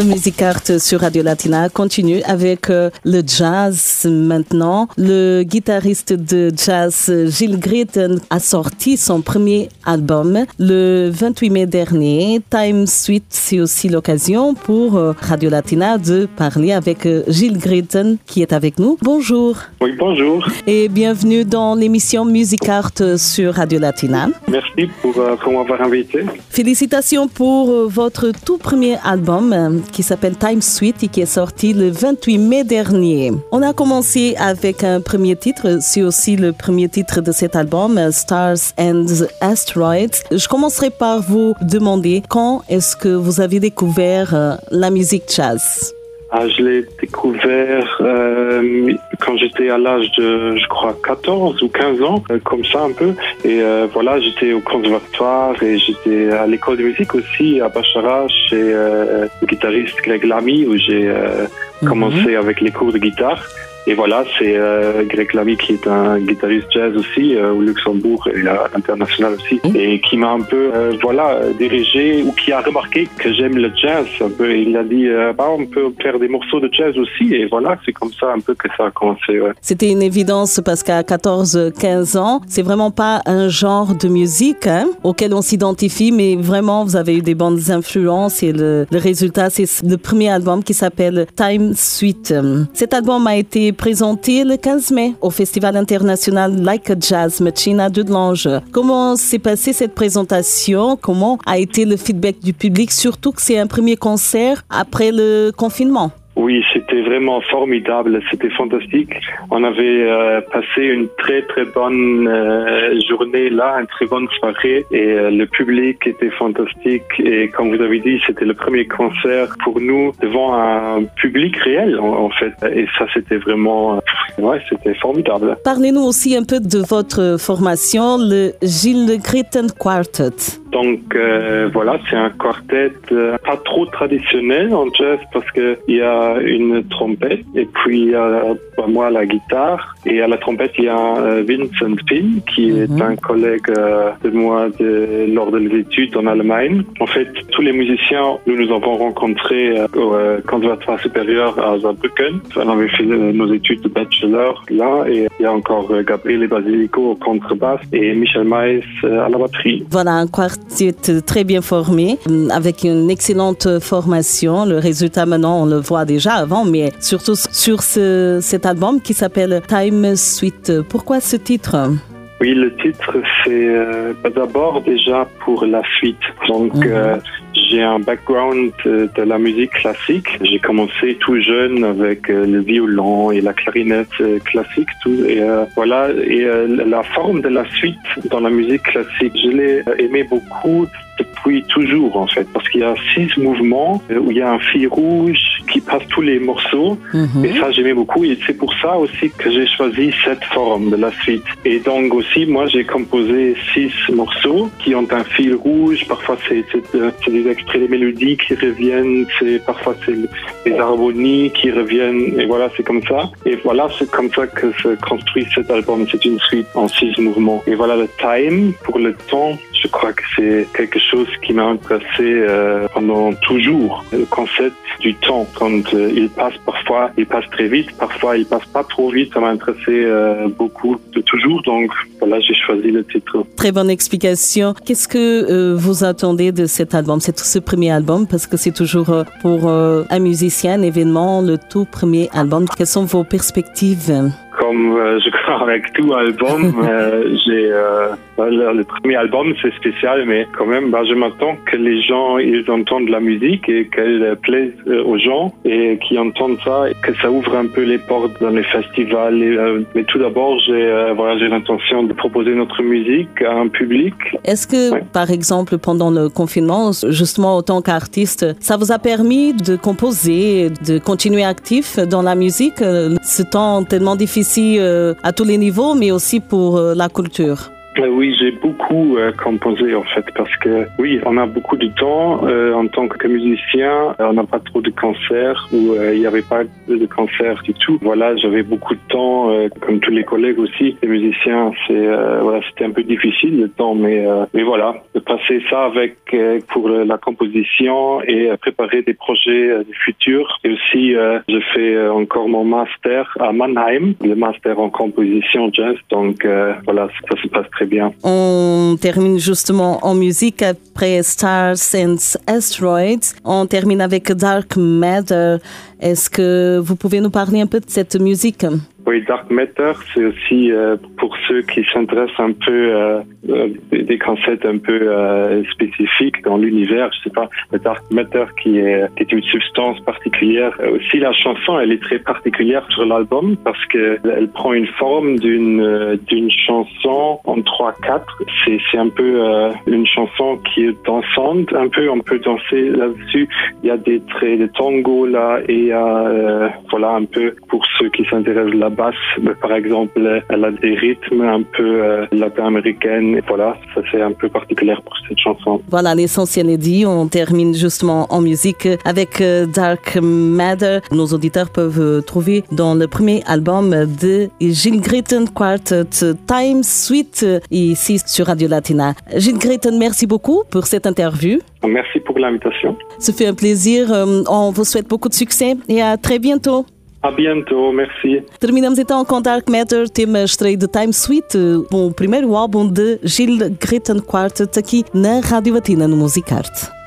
Le Musicart sur Radio Latina continue avec euh, le jazz maintenant. Le guitariste de jazz Gilles Gritten a sorti son premier album le 28 mai dernier. Time Suite, c'est aussi l'occasion pour euh, Radio Latina de parler avec euh, Gilles Gritten qui est avec nous. Bonjour. Oui, bonjour. Et bienvenue dans l'émission Musicart sur Radio Latina. Merci pour, pour m'avoir invité. Félicitations pour votre tout premier album qui s'appelle Time Suite et qui est sorti le 28 mai dernier. On a commencé avec un premier titre, c'est aussi le premier titre de cet album, Stars and Asteroids. Je commencerai par vous demander quand est-ce que vous avez découvert euh, la musique jazz ah, je l'ai découvert euh, quand j'étais à l'âge de, je crois, 14 ou 15 ans, euh, comme ça un peu. Et euh, voilà, j'étais au conservatoire et j'étais à l'école de musique aussi à Bachara chez euh, le guitariste Greg Lamy où j'ai mhm. commencé avec les cours de guitare. Et voilà, c'est euh, Greg Lamy qui est un guitariste jazz aussi euh, au Luxembourg et à l'international aussi, mmh. et qui m'a un peu euh, voilà dirigé ou qui a remarqué que j'aime le jazz. Un peu, il a dit euh, bah on peut faire des morceaux de jazz aussi, et voilà, c'est comme ça un peu que ça a commencé. Ouais. C'était une évidence parce qu'à 14-15 ans, c'est vraiment pas un genre de musique hein, auquel on s'identifie, mais vraiment vous avez eu des bandes influences et le, le résultat c'est le premier album qui s'appelle Time Suite. Cet album a été présenté le 15 mai au Festival international Like a Jazz Machina de Lange. Comment s'est passée cette présentation? Comment a été le feedback du public? Surtout que c'est un premier concert après le confinement. Oui, c'était vraiment formidable, c'était fantastique. On avait euh, passé une très très bonne euh, journée là, une très bonne soirée et euh, le public était fantastique et comme vous avez dit, c'était le premier concert pour nous devant un public réel en, en fait et ça c'était vraiment ouais, c'était formidable. Parlez-nous aussi un peu de votre formation, le Gilles Gritten Quartet. Donc euh, voilà, c'est un quartet euh, pas trop traditionnel en jazz parce que il y a une trompette et puis il y a moi la guitare et à la trompette il y a euh, Vincent Pin qui est Mhm. un collègue euh, de moi de, lors études en Allemagne. En fait, tous les musiciens nous nous avons rencontrés euh, au conservatoire supérieur à Saarbrücken. On avait fait nos études de bachelor là et il y a encore Gabriele Basilico au contrebasse et Michel Maes à la batterie. Voilà un quartet très bien formé, avec une excellente formation. Le résultat maintenant, on le voit déjà avant, mais surtout sur ce, cet album qui s'appelle Time Suite. Pourquoi ce titre? Oui, le titre, c'est euh, d'abord déjà pour la suite. Donc, Mhm. euh, j'ai un background euh, de la musique classique. J'ai commencé tout jeune avec euh, le violon et la clarinette classique, tout. Et voilà, et la forme de la suite dans la musique classique, je l'ai aimé beaucoup depuis toujours en fait, parce qu'il y a six mouvements où il y a un fil rouge qui passe tous les morceaux. Mhm. Et ça, j'aimais beaucoup. Et c'est pour ça aussi que j'ai choisi cette forme de la suite. Et donc aussi, moi, j'ai composé six morceaux qui ont un fil rouge. Parfois, euh, c'est des extraits des mélodies qui reviennent. C'est parfois c'est des harmonies qui reviennent. Et voilà, c'est comme ça. Et voilà, c'est comme ça que se construit cet album. C'est une suite en six mouvements. Et voilà le time pour le temps. Je crois que c'est quelque chose qui m'a intéressé euh, pendant toujours. Le concept du temps, quand euh, il passe parfois, il passe très vite, parfois il passe pas trop vite, ça m'a intéressé euh, beaucoup de toujours. Donc voilà, j'ai choisi le titre. Très bonne explication. Qu'est-ce que vous attendez de cet album, c'est ce premier album, parce que c'est toujours pour un musicien, un événement, le tout premier album. Quelles sont vos perspectives? Comme euh, je crois avec tout album, euh, j'ai euh, le, premier album c'est spécial, mais quand même, bah, je m'attends que les gens ils entendent la musique et qu'elle plaise aux gens et qui entendent ça, et que ça ouvre un peu les portes dans les festivals. mais tout d'abord, j'ai voilà, j'ai l'intention de proposer notre musique à un public. Est-ce que, par exemple, pendant le confinement, justement, en tant qu'artiste, ça vous a permis de composer, de continuer actif dans la musique, ce temps tellement difficile? Euh, à tous les niveaux, mais aussi pour euh, la culture. Euh, oui, j'ai beaucoup euh, composé en fait parce que oui, on a beaucoup de temps euh, en tant que musicien. On n'a pas trop de concerts ou il n'y avait pas de concerts du tout. Voilà, j'avais beaucoup de temps, comme tous les collègues aussi. Les musiciens, c'est voilà, c'était un peu difficile le temps, mais mais voilà, de passer ça avec pour la composition et préparer des projets futurs. Et aussi, je fais encore mon master à Mannheim, le master en composition jazz. Donc voilà, ça se passe très bien. On termine justement en musique après Stars and Asteroids. On termine avec Dark Matter. Est-ce que vous pouvez nous parler un peu de cette musique? Oui, Dark Matter, c'est aussi euh, pour ceux qui s'intéressent un peu euh, euh des concepts un peu euh, spécifiques dans l'univers. Je sais pas, le Dark Matter qui est, qui est une substance particulière. Aussi, la chanson, elle est très particulière sur l'album parce que elle prend une forme d'une d'une chanson en trois quatre. C'est c'est un peu une chanson qui est dansante, un peu. On peut danser là-dessus. Il y a des traits de tango là et voilà un peu pour ceux qui s'intéressent là basse, par exemple, elle a des rythmes un peu euh, latin-américains. Voilà, ça c'est un peu particulier pour cette chanson. Voilà, l'essentiel est dit. On termine justement en musique avec euh, Dark Matter. Nos auditeurs peuvent euh, trouver dans le premier album de Gilles Gritton Quartet, Time Sweet, ici sur Radio Latina. Gilles Gritton, merci beaucoup pour cette interview. Merci pour l'invitation. Ce fait un plaisir. On vous souhaite beaucoup de succès et à très bientôt. A bientôt, merci. Terminamos então com Dark Matter, tema estreia de Time Sweet, o primeiro álbum de Gilles Gritton Quartet aqui na Rádio Latina no Musicarte.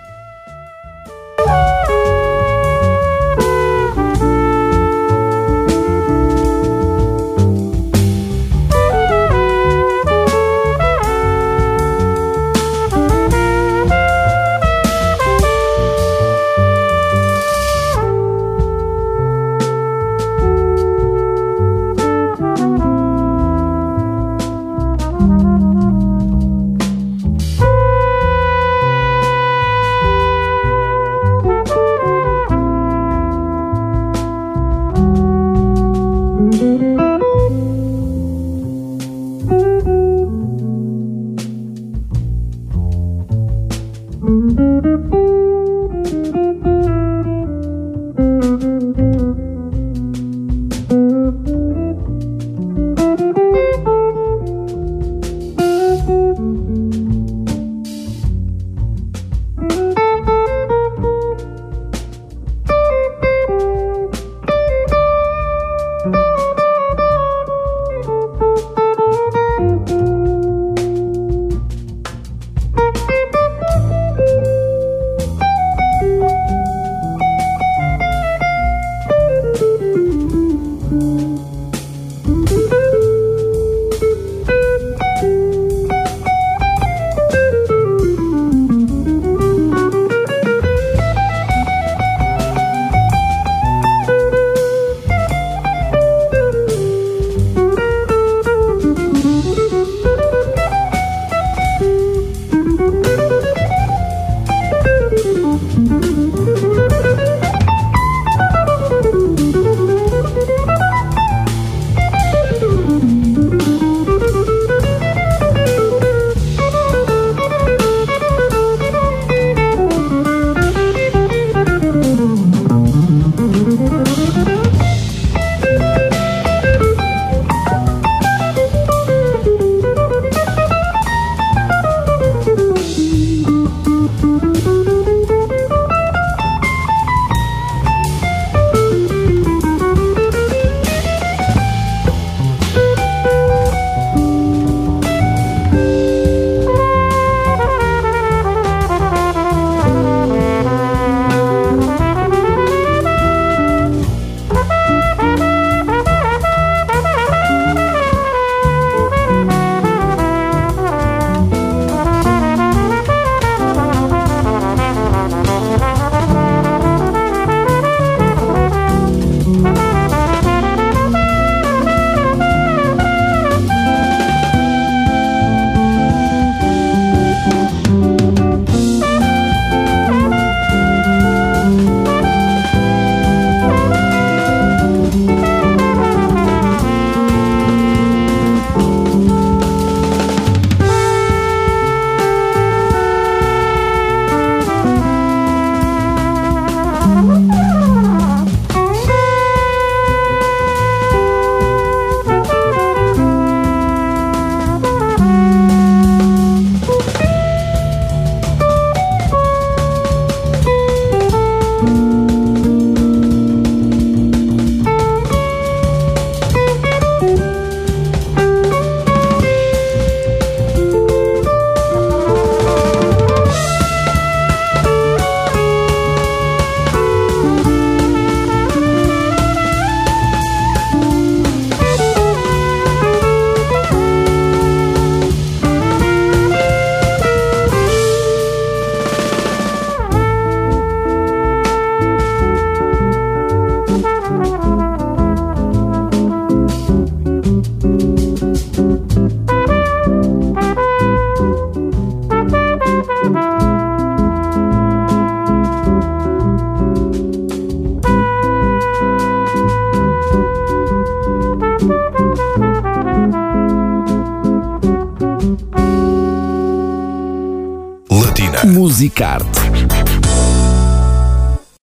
Latina. Musicarte.